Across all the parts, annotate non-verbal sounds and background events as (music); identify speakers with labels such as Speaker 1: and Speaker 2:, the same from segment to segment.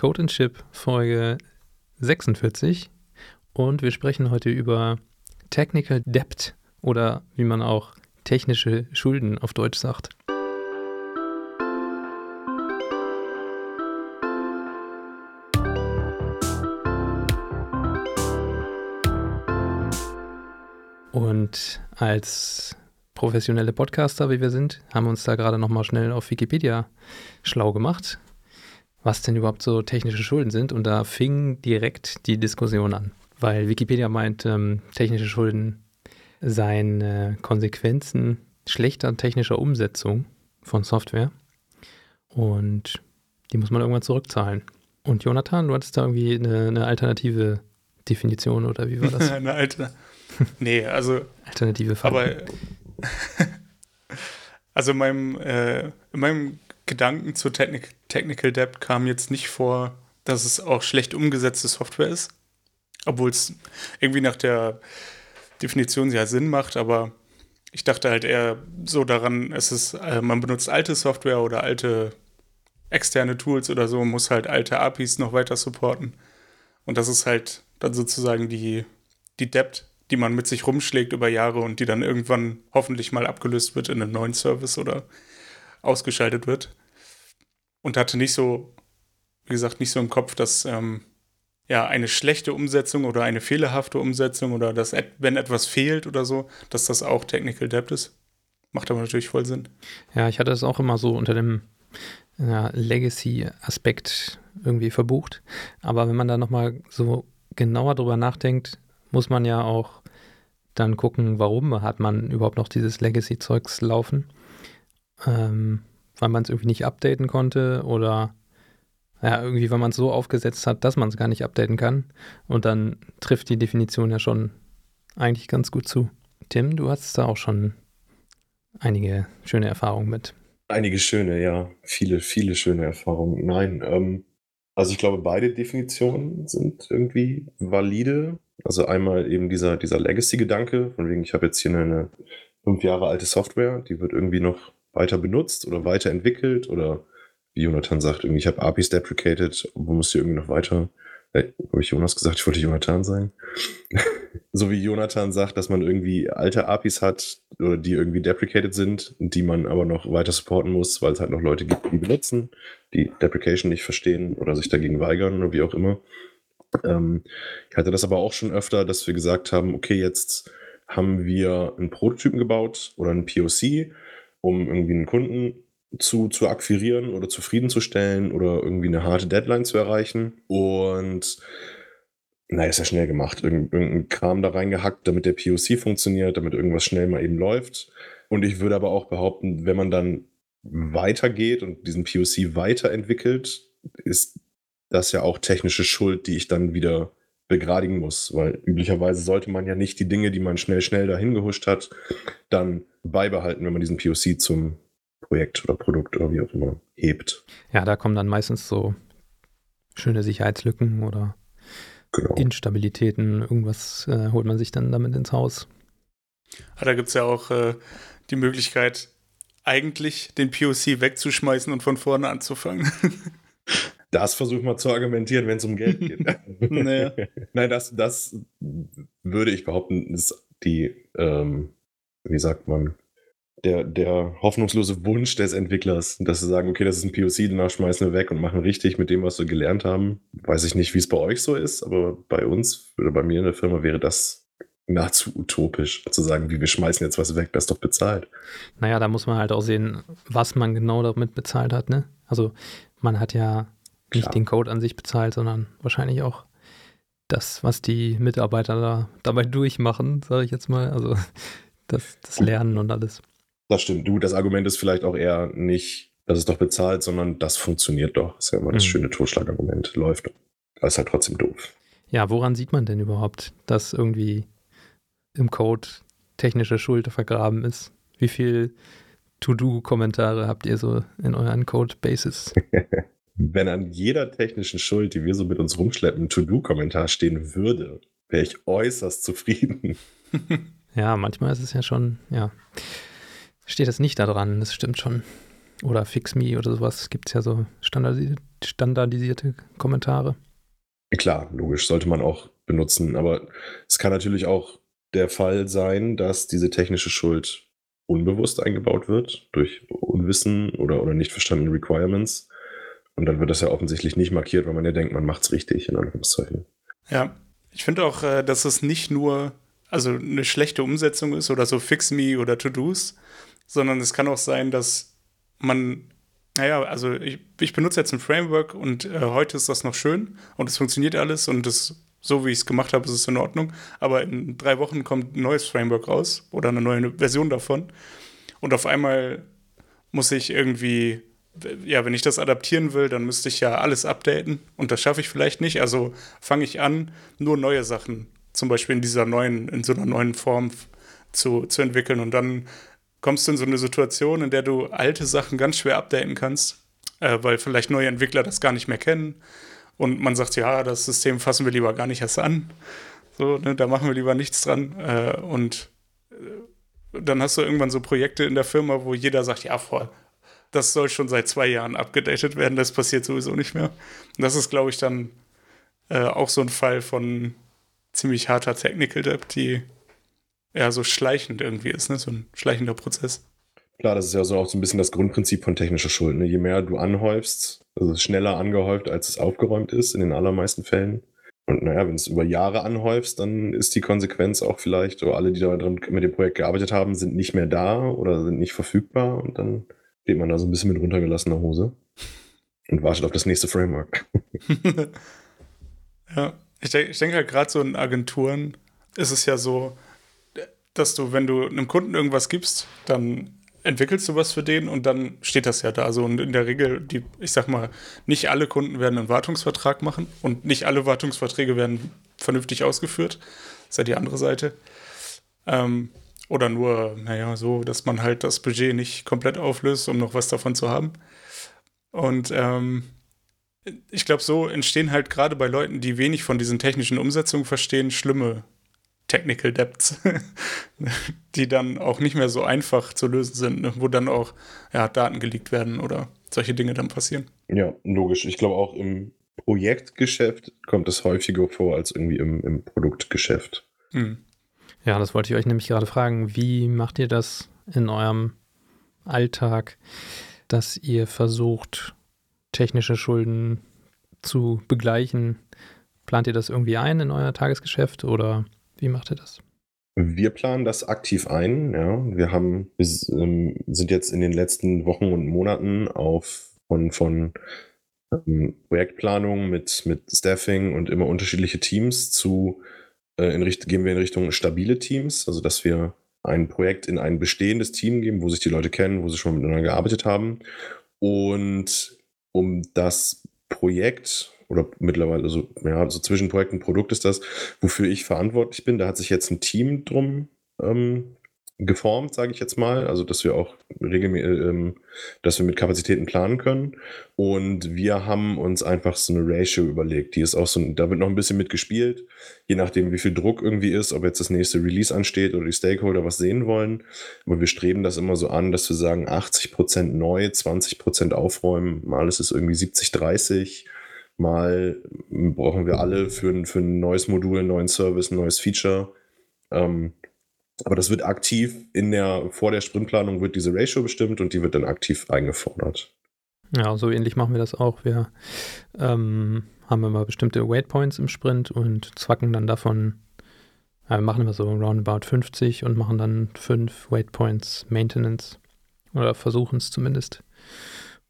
Speaker 1: Code and Chip Folge 46 und wir sprechen heute über Technical Debt oder wie man auch technische Schulden auf Deutsch sagt. Und als professionelle Podcaster, wie wir sind, haben wir uns da gerade nochmal schnell auf Wikipedia schlau gemacht, was denn überhaupt so technische Schulden sind. Und da fing direkt die Diskussion an, weil Wikipedia meint, ähm, technische Schulden seien äh, Konsequenzen schlechter technischer Umsetzung von Software. Und die muss man irgendwann zurückzahlen. Und Jonathan, du hattest da irgendwie eine, eine alternative Definition oder wie war das? (laughs)
Speaker 2: eine alte. (laughs) Nee, also.
Speaker 1: Alternative
Speaker 2: Farbe. Aber (laughs) also in meinem, äh, in meinem Gedanken zur Technik Technical Debt kam jetzt nicht vor, dass es auch schlecht umgesetzte Software ist. Obwohl es irgendwie nach der Definition ja Sinn macht, aber ich dachte halt eher so daran, es ist, äh, man benutzt alte Software oder alte externe Tools oder so, muss halt alte APIs noch weiter supporten. Und das ist halt dann sozusagen die, die Debt, die man mit sich rumschlägt über Jahre und die dann irgendwann hoffentlich mal abgelöst wird in einem neuen Service oder ausgeschaltet wird. Und hatte nicht so, wie gesagt, nicht so im Kopf, dass ähm, ja eine schlechte Umsetzung oder eine fehlerhafte Umsetzung oder dass, wenn etwas fehlt oder so, dass das auch Technical Debt ist. Macht aber natürlich voll Sinn.
Speaker 1: Ja, ich hatte es auch immer so unter dem ja, Legacy-Aspekt irgendwie verbucht. Aber wenn man da nochmal so genauer drüber nachdenkt, muss man ja auch dann gucken, warum hat man überhaupt noch dieses Legacy-Zeugs laufen. Ähm, weil man es irgendwie nicht updaten konnte oder ja, irgendwie, weil man es so aufgesetzt hat, dass man es gar nicht updaten kann. Und dann trifft die Definition ja schon eigentlich ganz gut zu. Tim, du hast da auch schon einige schöne Erfahrungen mit.
Speaker 3: Einige schöne, ja. Viele, viele schöne Erfahrungen. Nein, ähm, also ich glaube, beide Definitionen sind irgendwie valide. Also einmal eben dieser, dieser Legacy-Gedanke, von wegen, ich habe jetzt hier eine fünf Jahre alte Software, die wird irgendwie noch weiter benutzt oder weiterentwickelt oder wie Jonathan sagt, irgendwie, ich habe APIs deprecated, wo muss hier irgendwie noch weiter äh, habe ich Jonas gesagt, ich wollte Jonathan sein. (laughs) so wie Jonathan sagt, dass man irgendwie alte APIs hat oder die irgendwie deprecated sind, die man aber noch weiter supporten muss, weil es halt noch Leute gibt, die benutzen, die Deprecation nicht verstehen oder sich dagegen weigern oder wie auch immer. Ähm, ich hatte das aber auch schon öfter, dass wir gesagt haben, okay, jetzt haben wir einen Prototypen gebaut oder einen POC, um irgendwie einen Kunden zu, zu akquirieren oder zufriedenzustellen oder irgendwie eine harte Deadline zu erreichen. Und naja, ist ja schnell gemacht. Irgend, irgendein Kram da reingehackt, damit der POC funktioniert, damit irgendwas schnell mal eben läuft. Und ich würde aber auch behaupten, wenn man dann weitergeht und diesen POC weiterentwickelt, ist das ja auch technische Schuld, die ich dann wieder begradigen muss, weil üblicherweise sollte man ja nicht die Dinge, die man schnell, schnell dahin gehuscht hat, dann beibehalten, wenn man diesen POC zum Projekt oder Produkt oder wie auch immer hebt.
Speaker 1: Ja, da kommen dann meistens so schöne Sicherheitslücken oder genau. Instabilitäten. Irgendwas äh, holt man sich dann damit ins Haus.
Speaker 2: Ah, da gibt es ja auch äh, die Möglichkeit, eigentlich den POC wegzuschmeißen und von vorne anzufangen. (laughs)
Speaker 3: Das versucht man zu argumentieren, wenn es um Geld geht. (laughs) naja. Nein, das, das würde ich behaupten, ist die, ähm, wie sagt man, der, der hoffnungslose Wunsch des Entwicklers, dass sie sagen, okay, das ist ein POC, danach schmeißen wir weg und machen richtig mit dem, was wir gelernt haben. Weiß ich nicht, wie es bei euch so ist, aber bei uns oder bei mir in der Firma wäre das nahezu utopisch, zu sagen, wie wir schmeißen jetzt was weg, das ist doch bezahlt.
Speaker 1: Naja, da muss man halt auch sehen, was man genau damit bezahlt hat, ne? Also man hat ja nicht Klar. den Code an sich bezahlt, sondern wahrscheinlich auch das, was die Mitarbeiter da dabei durchmachen, sage ich jetzt mal. Also das, das Lernen und alles.
Speaker 3: Das stimmt. Du, das Argument ist vielleicht auch eher nicht, das ist doch bezahlt, sondern das funktioniert doch. Das ist ja immer das mhm. schöne Totschlagargument. Läuft. Das ist halt trotzdem doof.
Speaker 1: Ja, woran sieht man denn überhaupt, dass irgendwie im Code technische Schuld vergraben ist? Wie viel To-Do-Kommentare habt ihr so in euren Code-Bases? (laughs)
Speaker 3: Wenn an jeder technischen Schuld, die wir so mit uns rumschleppen, ein To-Do-Kommentar stehen würde, wäre ich äußerst zufrieden. (laughs)
Speaker 1: ja, manchmal ist es ja schon, ja steht das nicht da dran, das stimmt schon. oder FixMe oder sowas gibt es ja so standardisierte, standardisierte Kommentare.
Speaker 3: Klar, logisch, sollte man auch benutzen. Aber es kann natürlich auch der Fall sein, dass diese technische Schuld unbewusst eingebaut wird durch Unwissen oder, oder nicht verstandene Requirements. Und dann wird das ja offensichtlich nicht markiert, weil man ja denkt, man macht es richtig, in Anführungszeichen.
Speaker 2: Ja, ich finde auch, äh, dass es nicht nur also eine schlechte Umsetzung ist oder so Fix Me oder To-Dos, sondern es kann auch sein, dass man, naja, also ich, ich benutze jetzt ein Framework und äh, heute ist das noch schön und es funktioniert alles und das, so wie ich es gemacht habe, ist es in Ordnung. Aber in drei Wochen kommt ein neues Framework raus oder eine neue Version davon. Und auf einmal muss ich irgendwie, ja, wenn ich das adaptieren will, dann müsste ich ja alles updaten und das schaffe ich vielleicht nicht. Also fange ich an, nur neue Sachen, zum Beispiel in dieser neuen, in so einer neuen Form zu, zu entwickeln und dann kommst du in so eine Situation, in der du alte Sachen ganz schwer updaten kannst, äh, weil vielleicht neue Entwickler das gar nicht mehr kennen. Und man sagt, ja, das System fassen wir lieber gar nicht erst an. So, ne, da machen wir lieber nichts dran. Äh, und äh, dann hast du irgendwann so Projekte in der Firma, wo jeder sagt, ja, voll, das soll schon seit zwei Jahren abgedatet werden, das passiert sowieso nicht mehr. Und das ist, glaube ich, dann äh, auch so ein Fall von ziemlich harter Technical Debt, die ja so schleichend irgendwie ist, ne? so ein schleichender Prozess.
Speaker 3: Klar, das ist ja so auch so ein bisschen das Grundprinzip von technischer Schuld. Ne? Je mehr du anhäufst, also schneller angehäuft, als es aufgeräumt ist, in den allermeisten Fällen. Und naja, wenn es über Jahre anhäufst, dann ist die Konsequenz auch vielleicht, oder alle, die da drin mit dem Projekt gearbeitet haben, sind nicht mehr da oder sind nicht verfügbar und dann steht man da so ein bisschen mit runtergelassener Hose und wartet auf das nächste Framework. (laughs)
Speaker 2: ja, ich, denke, ich halt gerade so in Agenturen ist es ja so, dass du, wenn du einem Kunden irgendwas gibst, dann entwickelst du was für den und dann steht das ja da. Also und in der Regel, die, ich sag mal, nicht alle Kunden werden einen Wartungsvertrag machen und nicht alle Wartungsverträge werden vernünftig ausgeführt. Das ist ja die andere Seite. Ähm, oder nur, naja, so, dass man halt das Budget nicht komplett auflöst, um noch was davon zu haben. Und ähm, ich glaube, so entstehen halt gerade bei Leuten, die wenig von diesen technischen Umsetzungen verstehen, schlimme Technical Debts, (laughs) die dann auch nicht mehr so einfach zu lösen sind, ne? wo dann auch ja, Daten geleakt werden oder solche Dinge dann passieren.
Speaker 3: Ja, logisch. Ich glaube auch im Projektgeschäft kommt es häufiger vor als irgendwie im, im Produktgeschäft. Hm.
Speaker 1: Ja, das wollte ich euch nämlich gerade fragen. Wie macht ihr das in eurem Alltag, dass ihr versucht, technische Schulden zu begleichen? Plant ihr das irgendwie ein in euer Tagesgeschäft oder wie macht ihr das?
Speaker 3: Wir planen das aktiv ein. Ja. Wir haben, ähm, sind jetzt in den letzten Wochen und Monaten auf von, von ähm, Projektplanung mit, mit Staffing und immer unterschiedliche Teams zu äh, in Richt gehen wir in Richtung stabile Teams, also dass wir ein Projekt in ein bestehendes Team geben, wo sich die Leute kennen, wo sie schon miteinander gearbeitet haben. Und um das Projekt oder mittlerweile so, ja, so zwischen Projekt und Produkt ist das, wofür ich verantwortlich bin. Da hat sich jetzt ein Team drum ähm, geformt, sage ich jetzt mal. Also, dass wir auch regelmäßig, ähm, dass wir mit Kapazitäten planen können. Und wir haben uns einfach so eine Ratio überlegt. Die ist auch so, da wird noch ein bisschen mitgespielt, je nachdem, wie viel Druck irgendwie ist, ob jetzt das nächste Release ansteht oder die Stakeholder was sehen wollen. Aber wir streben das immer so an, dass wir sagen, 80% neu, 20% aufräumen. Mal ist es irgendwie 70, 30 Mal brauchen wir alle für ein, für ein neues Modul, einen neuen Service, ein neues Feature. Ähm, aber das wird aktiv in der, vor der Sprintplanung wird diese Ratio bestimmt und die wird dann aktiv eingefordert.
Speaker 1: Ja, so ähnlich machen wir das auch. Wir ähm, haben immer bestimmte Waypoints im Sprint und zwacken dann davon, ja, wir machen immer so roundabout 50 und machen dann fünf Waypoints Maintenance oder versuchen es zumindest.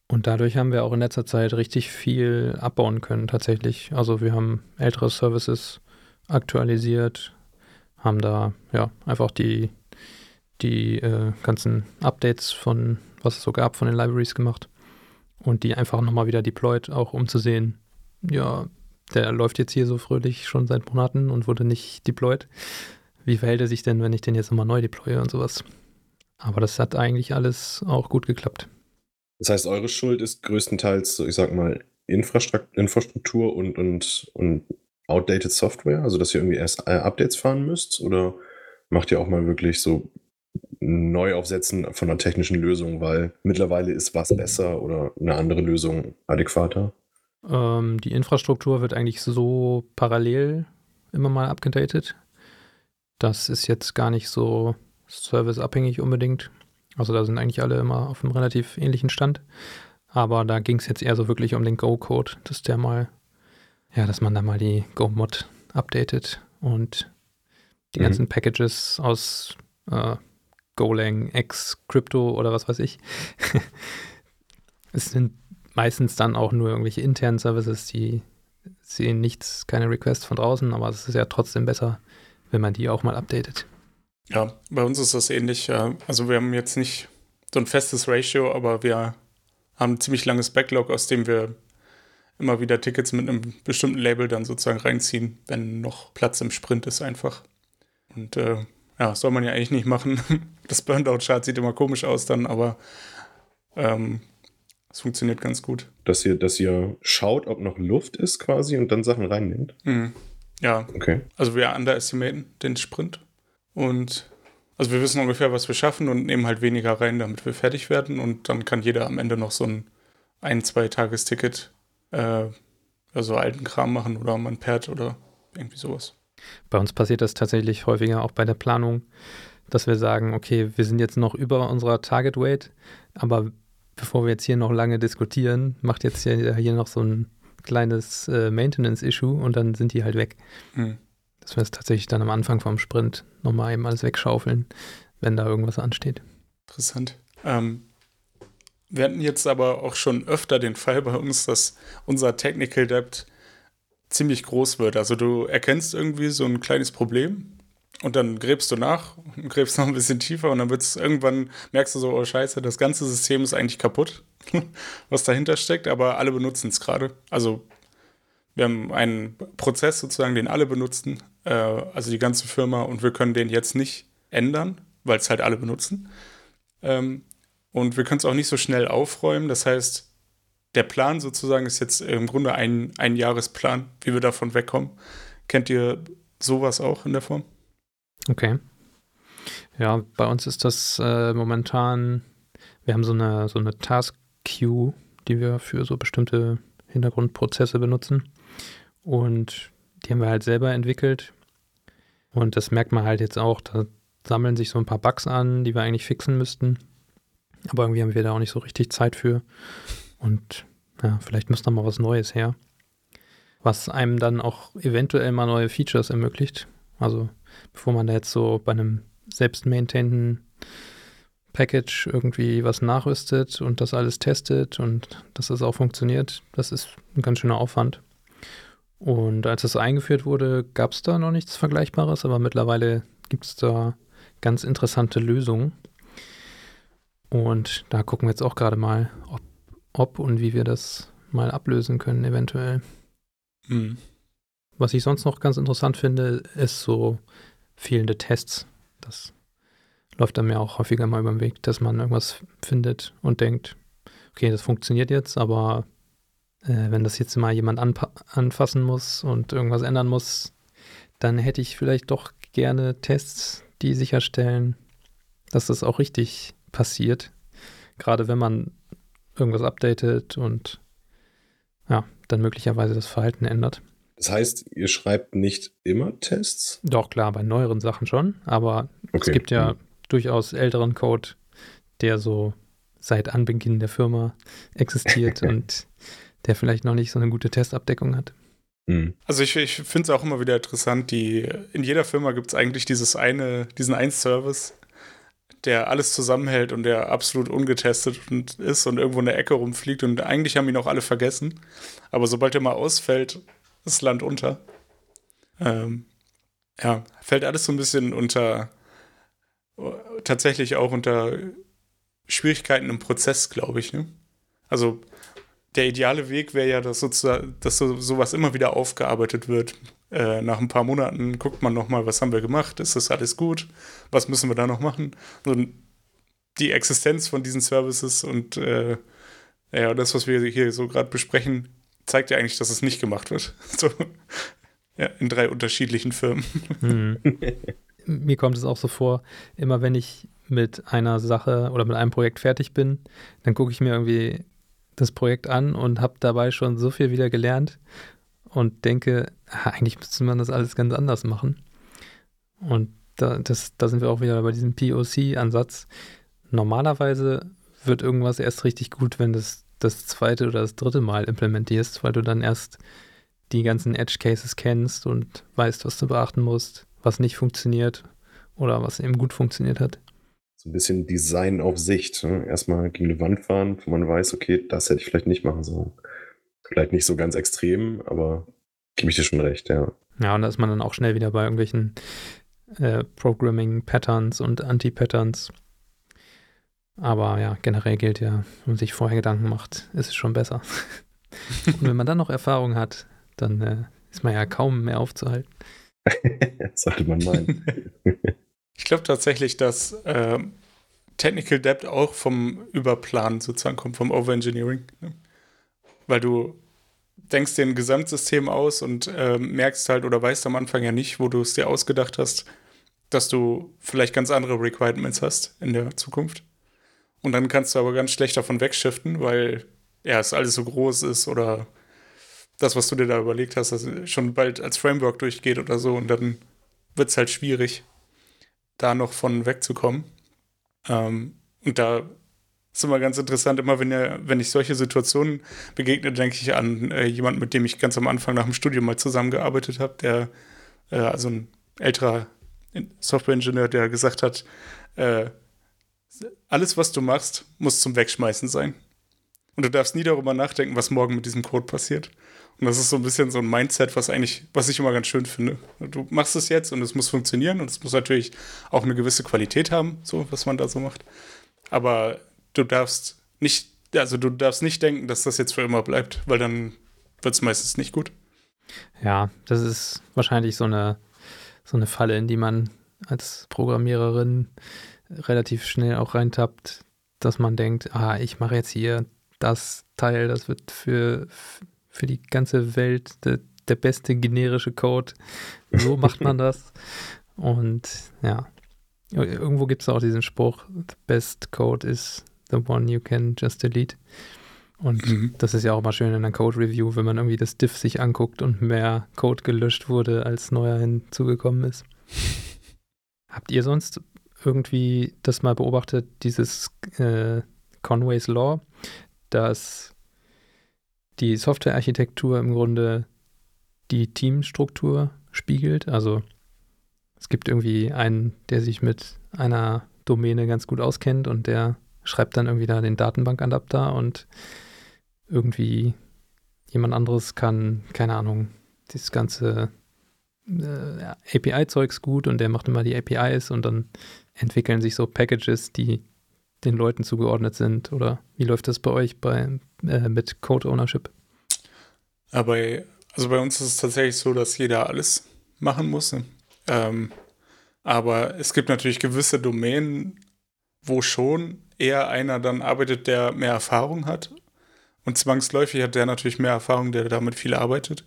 Speaker 1: Und dadurch haben wir auch in letzter Zeit richtig viel abbauen können, tatsächlich. Also wir haben ältere Services aktualisiert, haben da ja einfach die, die äh, ganzen Updates von, was es so gab, von den Libraries gemacht und die einfach nochmal wieder deployed, auch um zu sehen, ja, der läuft jetzt hier so fröhlich schon seit Monaten und wurde nicht deployed. Wie verhält er sich denn, wenn ich den jetzt nochmal neu deploye und sowas? Aber das hat eigentlich alles auch gut geklappt.
Speaker 3: Das heißt, eure Schuld ist größtenteils, ich sag mal, Infrastruktur und, und, und outdated Software, also dass ihr irgendwie erst äh, Updates fahren müsst? Oder macht ihr auch mal wirklich so Neuaufsetzen von einer technischen Lösung, weil mittlerweile ist was besser oder eine andere Lösung adäquater?
Speaker 1: Ähm, die Infrastruktur wird eigentlich so parallel immer mal abgedatet. Das ist jetzt gar nicht so serviceabhängig unbedingt. Also da sind eigentlich alle immer auf einem relativ ähnlichen Stand. Aber da ging es jetzt eher so wirklich um den Go-Code, dass der mal, ja, dass man da mal die Go-Mod updatet und die mhm. ganzen Packages aus äh, Golang, X, Crypto oder was weiß ich. (laughs) es sind meistens dann auch nur irgendwelche internen Services, die sehen nichts, keine Requests von draußen, aber es ist ja trotzdem besser, wenn man die auch mal updatet.
Speaker 2: Ja, bei uns ist das ähnlich. Also wir haben jetzt nicht so ein festes Ratio, aber wir haben ein ziemlich langes Backlog, aus dem wir immer wieder Tickets mit einem bestimmten Label dann sozusagen reinziehen, wenn noch Platz im Sprint ist einfach. Und äh, ja, soll man ja eigentlich nicht machen. (laughs) Das Burnout-Chart sieht immer komisch aus dann, aber ähm, es funktioniert ganz gut.
Speaker 3: Dass ihr, dass ihr schaut, ob noch Luft ist quasi und dann Sachen reinnimmt?
Speaker 2: Mhm. Ja.
Speaker 3: Okay.
Speaker 2: Also wir underestimaten den Sprint und also wir wissen ungefähr, was wir schaffen und nehmen halt weniger rein, damit wir fertig werden und dann kann jeder am Ende noch so ein ein, zwei Tagesticket äh, also alten Kram machen oder man Pad oder irgendwie sowas.
Speaker 1: Bei uns passiert das tatsächlich häufiger auch bei der Planung, dass wir sagen, okay, wir sind jetzt noch über unserer Target Weight, aber bevor wir jetzt hier noch lange diskutieren, macht jetzt hier, hier noch so ein kleines äh, Maintenance-Issue und dann sind die halt weg. Mhm. Dass wir es tatsächlich dann am Anfang vom Sprint nochmal eben alles wegschaufeln, wenn da irgendwas ansteht.
Speaker 2: Interessant. Ähm, wir hatten jetzt aber auch schon öfter den Fall bei uns, dass unser Technical Debt ziemlich groß wird. Also du erkennst irgendwie so ein kleines Problem und dann gräbst du nach und gräbst (laughs) noch ein bisschen tiefer und dann wird's irgendwann merkst du so, oh Scheiße, das ganze System ist eigentlich kaputt, (laughs) was dahinter steckt, aber alle benutzen es gerade. Also wir haben einen Prozess sozusagen, den alle benutzen, äh, also die ganze Firma und wir können den jetzt nicht ändern, weil es halt alle benutzen. Ähm, und wir können es auch nicht so schnell aufräumen. Das heißt, der Plan sozusagen ist jetzt im Grunde ein, ein Jahresplan, wie wir davon wegkommen. Kennt ihr sowas auch in der Form?
Speaker 1: Okay. Ja, bei uns ist das äh, momentan, wir haben so eine, so eine Task Queue, die wir für so bestimmte Hintergrundprozesse benutzen. Und die haben wir halt selber entwickelt. Und das merkt man halt jetzt auch, da sammeln sich so ein paar Bugs an, die wir eigentlich fixen müssten. Aber irgendwie haben wir da auch nicht so richtig Zeit für. Und ja, vielleicht muss da mal was Neues her. Was einem dann auch eventuell mal neue Features ermöglicht. Also bevor man da jetzt so bei einem selbst maintainten Package irgendwie was nachrüstet und das alles testet und dass das auch funktioniert, das ist ein ganz schöner Aufwand. Und als es eingeführt wurde, gab es da noch nichts Vergleichbares, aber mittlerweile gibt es da ganz interessante Lösungen. Und da gucken wir jetzt auch gerade mal, ob ob und wie wir das mal ablösen können, eventuell. Mhm. Was ich sonst noch ganz interessant finde, ist so fehlende Tests. Das läuft dann mir auch häufiger mal über den Weg, dass man irgendwas findet und denkt, okay, das funktioniert jetzt, aber äh, wenn das jetzt mal jemand anfassen muss und irgendwas ändern muss, dann hätte ich vielleicht doch gerne Tests, die sicherstellen, dass das auch richtig passiert. Gerade wenn man irgendwas updatet und ja, dann möglicherweise das Verhalten ändert.
Speaker 3: Das heißt, ihr schreibt nicht immer Tests?
Speaker 1: Doch, klar, bei neueren Sachen schon, aber okay. es gibt ja mhm. durchaus älteren Code, der so seit Anbeginn der Firma existiert (laughs) und der vielleicht noch nicht so eine gute Testabdeckung hat.
Speaker 2: Mhm. Also ich, ich finde es auch immer wieder interessant, die in jeder Firma gibt es eigentlich dieses eine, diesen einen Service, der alles zusammenhält und der absolut ungetestet ist und irgendwo in der Ecke rumfliegt und eigentlich haben ihn auch alle vergessen. Aber sobald er mal ausfällt, ist Land unter. Ähm, ja, fällt alles so ein bisschen unter, tatsächlich auch unter Schwierigkeiten im Prozess, glaube ich. Ne? Also der ideale Weg wäre ja, dass, sozusagen, dass so, sowas immer wieder aufgearbeitet wird. Äh, nach ein paar Monaten guckt man nochmal, was haben wir gemacht, ist das alles gut, was müssen wir da noch machen. Und die Existenz von diesen Services und äh, ja, das, was wir hier so gerade besprechen, zeigt ja eigentlich, dass es nicht gemacht wird. (laughs) So, ja, in drei unterschiedlichen Firmen.
Speaker 1: Mhm. (laughs) Mir kommt es auch so vor, immer wenn ich mit einer Sache oder mit einem Projekt fertig bin, dann gucke ich mir irgendwie das Projekt an und habe dabei schon so viel wieder gelernt und denke, eigentlich müsste man das alles ganz anders machen. Und da, das, da sind wir auch wieder bei diesem POC-Ansatz. Normalerweise wird irgendwas erst richtig gut, wenn du das, das zweite oder das dritte Mal implementierst, weil du dann erst die ganzen Edge Cases kennst und weißt, was du beachten musst, was nicht funktioniert oder was eben gut funktioniert hat.
Speaker 3: So ein bisschen Design auf Sicht. Ne? Erstmal gegen die Wand fahren, wo man weiß, okay, das hätte ich vielleicht nicht machen sollen. Vielleicht nicht so ganz extrem, aber gebe ich dir schon recht, ja.
Speaker 1: Ja, und da ist man dann auch schnell wieder bei irgendwelchen äh, Programming-Patterns und Anti-Patterns. Aber ja, generell gilt ja, wenn man sich vorher Gedanken macht, ist es schon besser. (laughs) und wenn man dann noch Erfahrung hat, dann äh, ist man ja kaum mehr aufzuhalten. (laughs)
Speaker 3: sollte man meinen. (laughs)
Speaker 2: ich glaube tatsächlich, dass äh, Technical Debt auch vom Überplan sozusagen kommt, vom Overengineering. Ne? Weil du denkst dir ein Gesamtsystem aus und äh, merkst halt oder weißt am Anfang ja nicht, wo du es dir ausgedacht hast, dass du vielleicht ganz andere Requirements hast in der Zukunft. Und dann kannst du aber ganz schlecht davon wegschiften, weil ja, es alles so groß ist oder das, was du dir da überlegt hast, dass schon bald als Framework durchgeht oder so. Und dann wird es halt schwierig, da noch von wegzukommen. Ähm, und da ist immer ganz interessant, immer wenn, er, wenn ich solche Situationen begegne, denke ich an äh, jemanden, mit dem ich ganz am Anfang nach dem Studium mal zusammengearbeitet habe, der, äh, also ein älterer Software-Ingenieur, der gesagt hat, äh, alles, was du machst, muss zum Wegschmeißen sein. Und du darfst nie darüber nachdenken, was morgen mit diesem Code passiert. Und das ist so ein bisschen so ein Mindset, was eigentlich, was ich immer ganz schön finde. Du machst es jetzt und es muss funktionieren und es muss natürlich auch eine gewisse Qualität haben, so was man da so macht. Aber du darfst nicht, also du darfst nicht denken, dass das jetzt für immer bleibt, weil dann wird es meistens nicht gut.
Speaker 1: Ja, das ist wahrscheinlich so eine, so eine Falle, in die man als Programmiererin relativ schnell auch reintappt, dass man denkt, ah, ich mache jetzt hier das Teil, das wird für, für die ganze Welt der, der beste generische Code. So macht man (laughs) das. Und ja, irgendwo gibt es auch diesen Spruch, the best code is the one you can just delete. Und mhm. das ist ja auch mal schön in einer Code-Review, wenn man irgendwie das Diff sich anguckt und mehr Code gelöscht wurde, als neuer hinzugekommen ist. (laughs) Habt ihr sonst irgendwie das mal beobachtet, dieses äh, Conway's Law, dass die Softwarearchitektur im Grunde die Teamstruktur spiegelt. Also es gibt irgendwie einen, der sich mit einer Domäne ganz gut auskennt und der schreibt dann irgendwie da den Datenbankadapter und irgendwie jemand anderes kann, keine Ahnung, das ganze äh, API-Zeugs gut und der macht immer die APIs und dann entwickeln sich so Packages, die den Leuten zugeordnet sind? Oder wie läuft das bei euch bei, äh, mit Code Ownership?
Speaker 2: Aber also bei uns ist es tatsächlich so, dass jeder alles machen muss. Ne? Ähm, aber es gibt natürlich gewisse Domänen, wo schon eher einer dann arbeitet, der mehr Erfahrung hat. Und zwangsläufig hat der natürlich mehr Erfahrung, der damit viel arbeitet.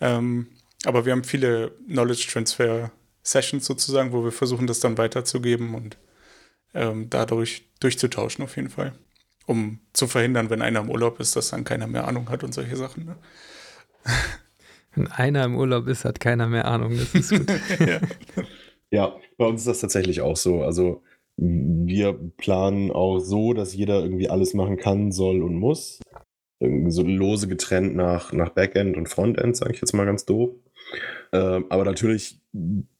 Speaker 2: Ähm, aber wir haben viele Knowledge Transfer Sessions sozusagen, wo wir versuchen, das dann weiterzugeben und ähm, dadurch durchzutauschen auf jeden Fall. Um zu verhindern, wenn einer im Urlaub ist, dass dann keiner mehr Ahnung hat und solche Sachen. Ne? (laughs)
Speaker 1: Wenn einer im Urlaub ist, hat keiner mehr Ahnung. Das ist gut. (laughs)
Speaker 3: ja. ja, bei uns ist das tatsächlich auch so. Also wir planen auch so, dass jeder irgendwie alles machen kann, soll und muss. So lose getrennt nach, nach Backend und Frontend, sage ich jetzt mal ganz doof. Ähm, aber natürlich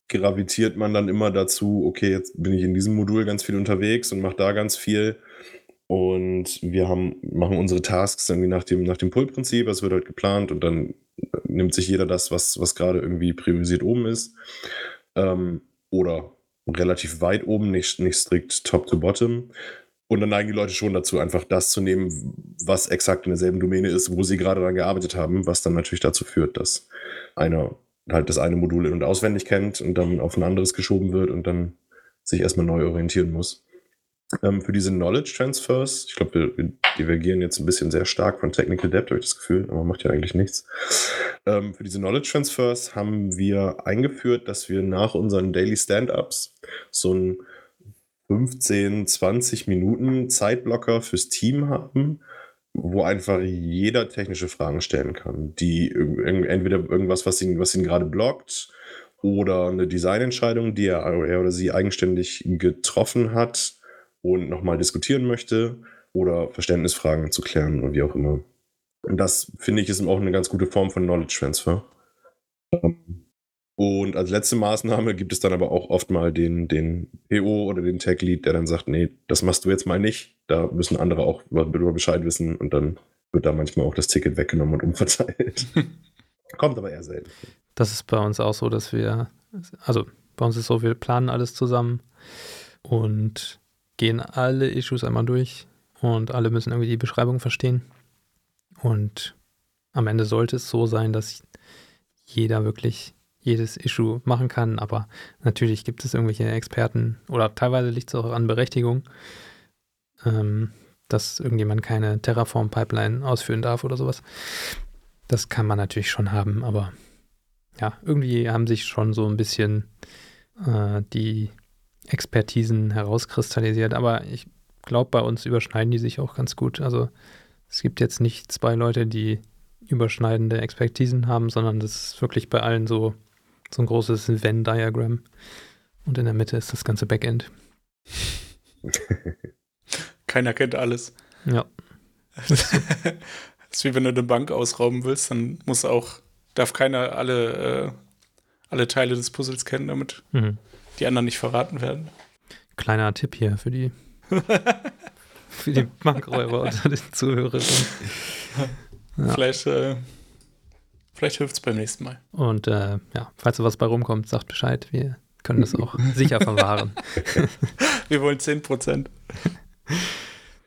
Speaker 3: gravitiert man dann immer dazu, okay, jetzt bin ich in diesem Modul ganz viel unterwegs und mache da ganz viel. Und wir haben, machen unsere Tasks irgendwie nach dem, nach dem Pull-Prinzip, es wird halt geplant und dann nimmt sich jeder das, was, was gerade irgendwie priorisiert oben ist. Ähm, oder relativ weit oben, nicht, nicht strikt top to bottom. Und dann neigen die Leute schon dazu, einfach das zu nehmen, was exakt in derselben Domäne ist, wo sie gerade daran gearbeitet haben, was dann natürlich dazu führt, dass einer halt das eine Modul in- und auswendig kennt und dann auf ein anderes geschoben wird und dann sich erstmal neu orientieren muss. Ähm, für diese Knowledge Transfers, ich glaube, wir, divergieren jetzt ein bisschen sehr stark von Technical Debt, habe ich das Gefühl, aber macht ja eigentlich nichts. Ähm, für diese Knowledge Transfers haben wir eingeführt, dass wir nach unseren Daily Stand-Ups so ein 15, 20 Minuten Zeitblocker fürs Team haben, wo einfach jeder technische Fragen stellen kann, die entweder irgendwas, was ihn, was ihn gerade blockt, oder eine Designentscheidung, die er oder sie eigenständig getroffen hat und nochmal diskutieren möchte, oder Verständnisfragen zu klären und wie auch immer. Und das finde ich ist auch eine ganz gute Form von Knowledge Transfer. Und als letzte Maßnahme gibt es dann aber auch oft mal den, den PO oder den Tech Lead, der dann sagt, nee, das machst du jetzt mal nicht. Da müssen andere auch darüber Bescheid wissen und dann wird da manchmal auch das Ticket weggenommen und umverteilt. (laughs) Kommt aber eher selten.
Speaker 1: Das ist bei uns auch so, dass wir, also bei uns ist so, wir planen alles zusammen und gehen alle Issues einmal durch und alle müssen irgendwie die Beschreibung verstehen. Und am Ende sollte es so sein, dass jeder wirklich jedes Issue machen kann, aber natürlich gibt es irgendwelche Experten oder teilweise liegt es auch an Berechtigung, ähm, dass irgendjemand keine Terraform-Pipeline ausführen darf oder sowas. Das kann man natürlich schon haben, aber ja, irgendwie haben sich schon so ein bisschen äh, die Expertisen herauskristallisiert, aber ich glaube, bei uns überschneiden die sich auch ganz gut. Also es gibt jetzt nicht zwei Leute, die überschneidende Expertisen haben, sondern das ist wirklich bei allen so, so ein großes Venn-Diagramm. Und in der Mitte ist das ganze Backend. (laughs)
Speaker 2: Keiner kennt alles.
Speaker 1: Ja. (laughs)
Speaker 2: das ist wie wenn du eine Bank ausrauben willst, dann muss auch, darf keiner alle, äh, alle Teile des Puzzles kennen, damit mhm. Die anderen nicht verraten werden.
Speaker 1: Kleiner Tipp hier für die (laughs) für die Bankräuber unter den Zuhörern.
Speaker 2: Ja. Vielleicht, äh, vielleicht hilft es beim nächsten Mal.
Speaker 1: Und äh, ja, falls da was bei rumkommt, sagt Bescheid. Wir können das auch sicher verwahren. (laughs)
Speaker 2: Wir wollen 10 Prozent. (laughs)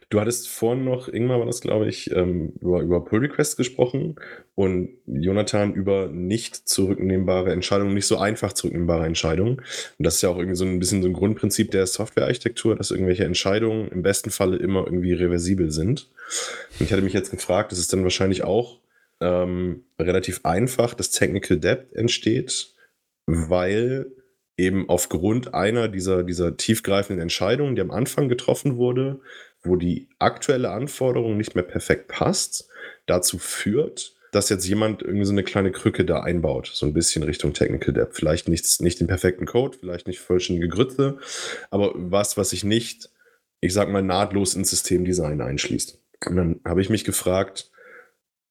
Speaker 3: Du hattest vorhin noch, Ingmar war das, glaube ich, ähm, über, über Pull Requests gesprochen und Jonathan über nicht zurücknehmbare Entscheidungen, nicht so einfach zurücknehmbare Entscheidungen. Und das ist ja auch irgendwie so ein bisschen so ein Grundprinzip der Softwarearchitektur, dass irgendwelche Entscheidungen im besten Falle immer irgendwie reversibel sind. Und ich hatte mich jetzt gefragt, das ist dann wahrscheinlich auch ähm, relativ einfach, dass Technical Debt entsteht, weil eben aufgrund einer dieser, dieser tiefgreifenden Entscheidungen, die am Anfang getroffen wurde, wo die aktuelle Anforderung nicht mehr perfekt passt, dazu führt, dass jetzt jemand irgendwie so eine kleine Krücke da einbaut, so ein bisschen Richtung Technical Debt. Vielleicht nicht, nicht den perfekten Code, vielleicht nicht vollständige Grütze, aber was, was sich nicht, ich sag mal, nahtlos ins Systemdesign einschließt. Und dann habe ich mich gefragt,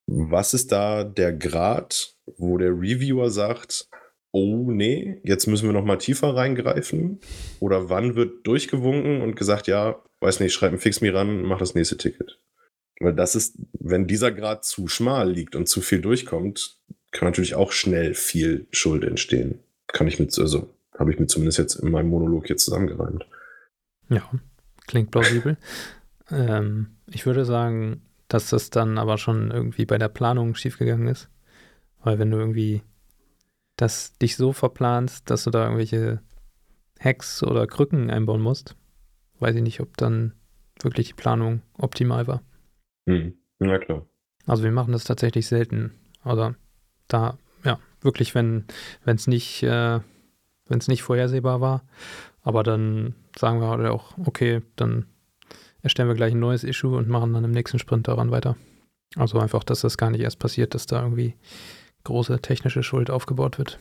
Speaker 3: was ist da der Grad, wo der Reviewer sagt, oh nee, jetzt müssen wir noch mal tiefer reingreifen? Oder wann wird durchgewunken und gesagt, ja, weiß nicht, schreib ein Fix Me ran, mach das nächste Ticket. Weil das ist, wenn dieser Grad zu schmal liegt und zu viel durchkommt, kann natürlich auch schnell viel Schuld entstehen. Kann ich mit, also habe ich mir zumindest jetzt in meinem Monolog hier zusammengereimt.
Speaker 1: Ja, klingt plausibel. (laughs) ähm, ich würde sagen, dass das dann aber schon irgendwie bei der Planung schiefgegangen ist. Weil wenn du irgendwie das dich so verplanst, dass du da irgendwelche Hacks oder Krücken einbauen musst, weiß ich nicht, ob dann wirklich die Planung optimal war.
Speaker 3: Hm. Na klar.
Speaker 1: Also wir machen das tatsächlich selten. Aber da, ja, wirklich, wenn es nicht, äh, wenn es nicht vorhersehbar war, aber dann sagen wir halt auch, okay, dann erstellen wir gleich ein neues Issue und machen dann im nächsten Sprint daran weiter. Also einfach, dass das gar nicht erst passiert, dass da irgendwie große technische Schuld aufgebaut wird.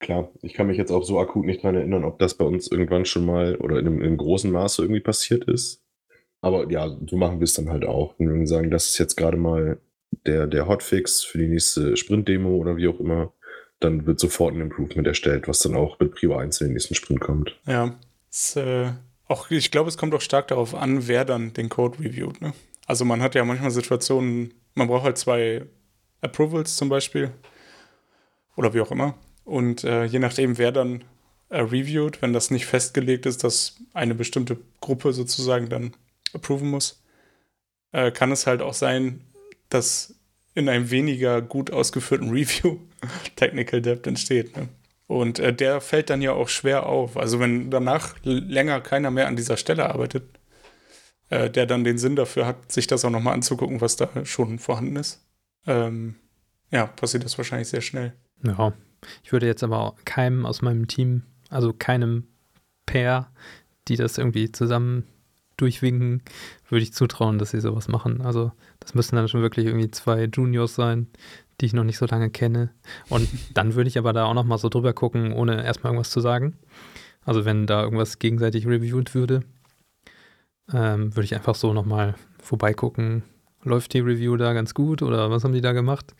Speaker 3: Klar, ich kann mich jetzt auch so akut nicht dran erinnern, ob das bei uns irgendwann schon mal oder in einem, in einem großen Maße irgendwie passiert ist. Aber ja, so machen wir es dann halt auch. Wenn wir sagen, das ist jetzt gerade mal der, der Hotfix für die nächste Sprint-Demo oder wie auch immer, dann wird sofort ein Improvement erstellt, was dann auch mit Prio 1 in den nächsten Sprint kommt.
Speaker 2: Ja, es, äh, auch, ich glaube, es kommt auch stark darauf an, wer dann den Code reviewt. Ne? Also man hat ja manchmal Situationen, man braucht halt zwei Approvals zum Beispiel oder wie auch immer. Und äh, je nachdem, wer dann äh, reviewt, wenn das nicht festgelegt ist, dass eine bestimmte Gruppe sozusagen dann approven muss, äh, kann es halt auch sein, dass in einem weniger gut ausgeführten Review (laughs) Technical Debt entsteht. Ne? Und äh, der fällt dann ja auch schwer auf. Also wenn danach länger keiner mehr an dieser Stelle arbeitet, äh, der dann den Sinn dafür hat, sich das auch nochmal anzugucken, was da schon vorhanden ist, ähm, ja, passiert das wahrscheinlich sehr schnell.
Speaker 1: Ja, ich würde jetzt aber keinem aus meinem Team, also keinem Pair, die das irgendwie zusammen durchwinken, würde ich zutrauen, dass sie sowas machen. Also das müssen dann schon wirklich irgendwie zwei Juniors sein, die ich noch nicht so lange kenne. Und (laughs) dann würde ich aber da auch noch mal so drüber gucken, ohne erstmal irgendwas zu sagen. Also wenn da irgendwas gegenseitig reviewed würde, ähm, würde ich einfach so noch mal vorbeigucken. Läuft die Review da ganz gut oder was haben die da gemacht?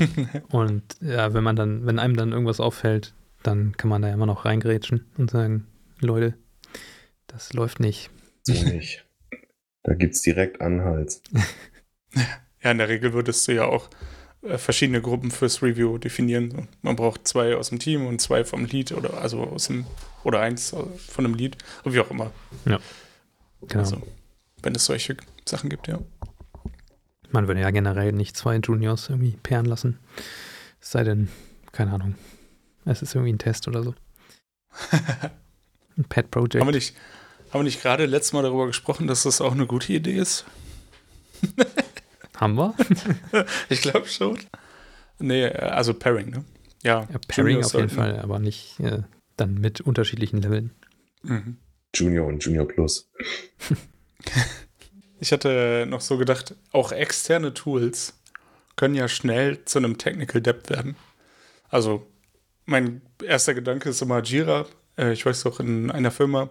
Speaker 1: (laughs) und ja, wenn man dann, wenn einem dann irgendwas auffällt, dann kann man da immer noch reingrätschen und sagen, Leute, das läuft nicht.
Speaker 3: So nicht. Da gibt es direkt Anhalt. (laughs)
Speaker 2: Ja, in der Regel würdest du ja auch äh, verschiedene Gruppen fürs Review definieren. Man braucht zwei aus dem Team und zwei vom Lead oder also aus dem oder eins von einem Lead, wie auch immer.
Speaker 1: Ja. Genau.
Speaker 2: Also, wenn es solche Sachen gibt, ja.
Speaker 1: Man würde ja generell nicht zwei Juniors irgendwie pairen lassen. Es sei denn, keine Ahnung, es ist irgendwie ein Test oder so. (laughs) ein Pet Project.
Speaker 2: Haben wir nicht, haben wir nicht gerade letztes Mal darüber gesprochen, dass das auch eine gute Idee ist?
Speaker 1: Haben wir? (laughs)
Speaker 2: ich glaube schon. Nee, also Pairing, ne? Ja,
Speaker 1: ja Pairing Juniors auf jeden Fall, aber nicht äh, dann mit unterschiedlichen Leveln.
Speaker 3: Mhm. Junior und Junior Plus. (laughs)
Speaker 2: ich hatte noch so gedacht, auch externe Tools können ja schnell zu einem Technical Depth werden. Also mein erster Gedanke ist immer Jira. Äh, ich weiß doch, in einer Firma,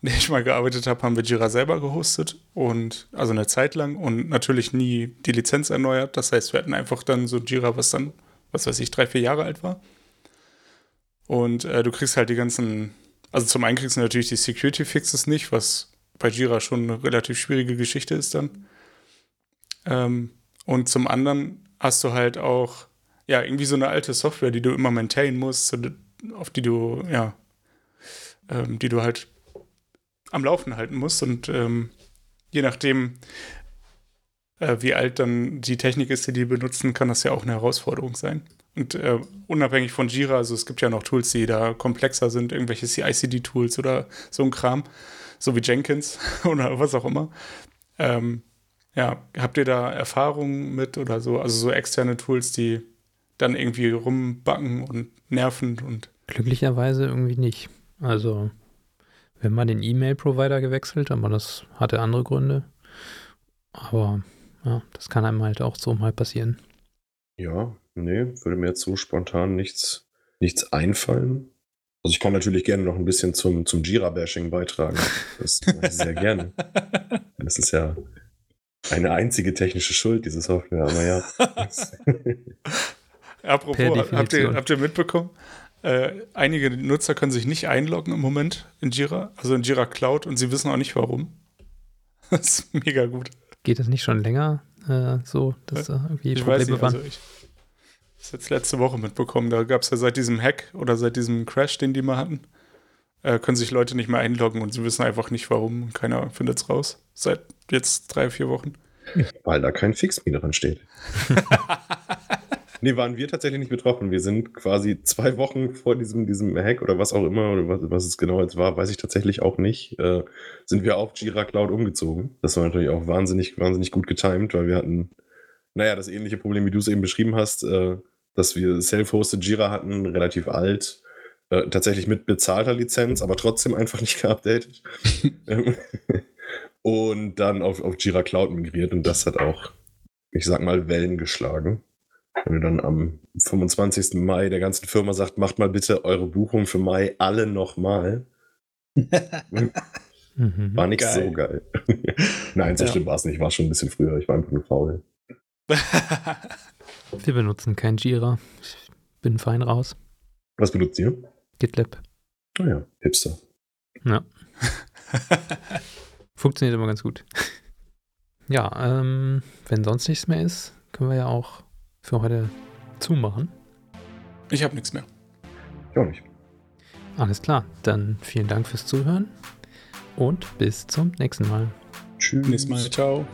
Speaker 2: in der ich mal gearbeitet habe, haben wir Jira selber gehostet und also eine Zeit lang und natürlich nie die Lizenz erneuert. Das heißt, wir hatten einfach dann so Jira, was dann, was weiß ich, drei, vier Jahre alt war. Und äh, du kriegst halt die ganzen, also zum einen kriegst du natürlich die Security Fixes nicht, was bei Jira schon eine relativ schwierige Geschichte ist dann. Ähm, und zum anderen hast du halt auch, ja, irgendwie so eine alte Software, die du immer maintainen musst, auf die du, ja, ähm, die du halt am Laufen halten musst. Und ähm, je nachdem, äh, wie alt dann die Technik ist, die die benutzen, kann das ja auch eine Herausforderung sein. Und äh, unabhängig von Jira, also es gibt ja noch Tools, die da komplexer sind, irgendwelche CICD-Tools oder so ein Kram, so wie Jenkins (laughs) oder was auch immer. Ähm, ja, habt ihr da Erfahrungen mit oder so? Also so externe Tools, die dann irgendwie rumbacken und nerven und.
Speaker 1: Glücklicherweise irgendwie nicht. Also, haben mal den E-Mail-Provider gewechselt, aber das hatte andere Gründe. Aber ja, das kann einem halt auch so mal passieren.
Speaker 3: Ja, nee, würde mir jetzt so spontan nichts, nichts einfallen. Also ich kann natürlich gerne noch ein bisschen zum, zum Jira-Bashing beitragen. Das mache ich sehr gerne. (laughs) Das ist ja eine einzige technische Schuld, diese Software, aber ja. (laughs)
Speaker 2: Apropos, habt ihr, habt ihr mitbekommen? Äh, einige Nutzer können sich nicht einloggen im Moment in Jira, also in Jira Cloud, und sie wissen auch nicht warum. (laughs) Das ist mega gut.
Speaker 1: Geht das nicht schon länger äh, so, dass da irgendwie
Speaker 2: ich Probleme weiß nicht, waren? Also ich das jetzt letzte Woche mitbekommen. Da gab es ja seit diesem Hack oder seit diesem Crash, den die mal hatten, äh, können sich Leute nicht mehr einloggen und sie wissen einfach nicht warum. Keiner findet es raus. Seit jetzt drei, vier Wochen.
Speaker 3: Weil da kein Fix mehr dran steht. (laughs) Nee, waren wir tatsächlich nicht betroffen. Wir sind quasi zwei Wochen vor diesem, diesem Hack oder was auch immer, oder was, was es genau jetzt war, weiß ich tatsächlich auch nicht, äh, sind wir auf Jira Cloud umgezogen. Das war natürlich auch wahnsinnig, wahnsinnig gut getimed, weil wir hatten, naja, das ähnliche Problem, wie du es eben beschrieben hast, äh, dass wir Self-Hosted Jira hatten, relativ alt, äh, tatsächlich mit bezahlter Lizenz, aber trotzdem einfach (laughs) nicht geupdatet. (laughs) und dann auf, auf Jira Cloud migriert und das hat auch, ich sag mal, Wellen geschlagen. Wenn du dann am 25. Mai der ganzen Firma sagt, macht mal bitte eure Buchung für Mai alle nochmal. (laughs) War nicht geil. so geil. Nein, so ja. schlimm war es nicht. War schon ein bisschen früher. Ich war einfach nur faul. (laughs)
Speaker 1: Wir benutzen kein Jira. Ich bin fein raus.
Speaker 3: Was benutzt ihr?
Speaker 1: GitLab.
Speaker 3: Oh ja, Hipster.
Speaker 1: Ja. (laughs) Funktioniert immer ganz gut. Ja, ähm, wenn sonst nichts mehr ist, können wir ja auch für heute zumachen?
Speaker 2: Ich habe nichts mehr.
Speaker 3: Ich auch nicht.
Speaker 1: Alles klar, dann vielen Dank fürs Zuhören und bis zum nächsten Mal.
Speaker 2: Tschüss. Nächstes Mal. Ciao.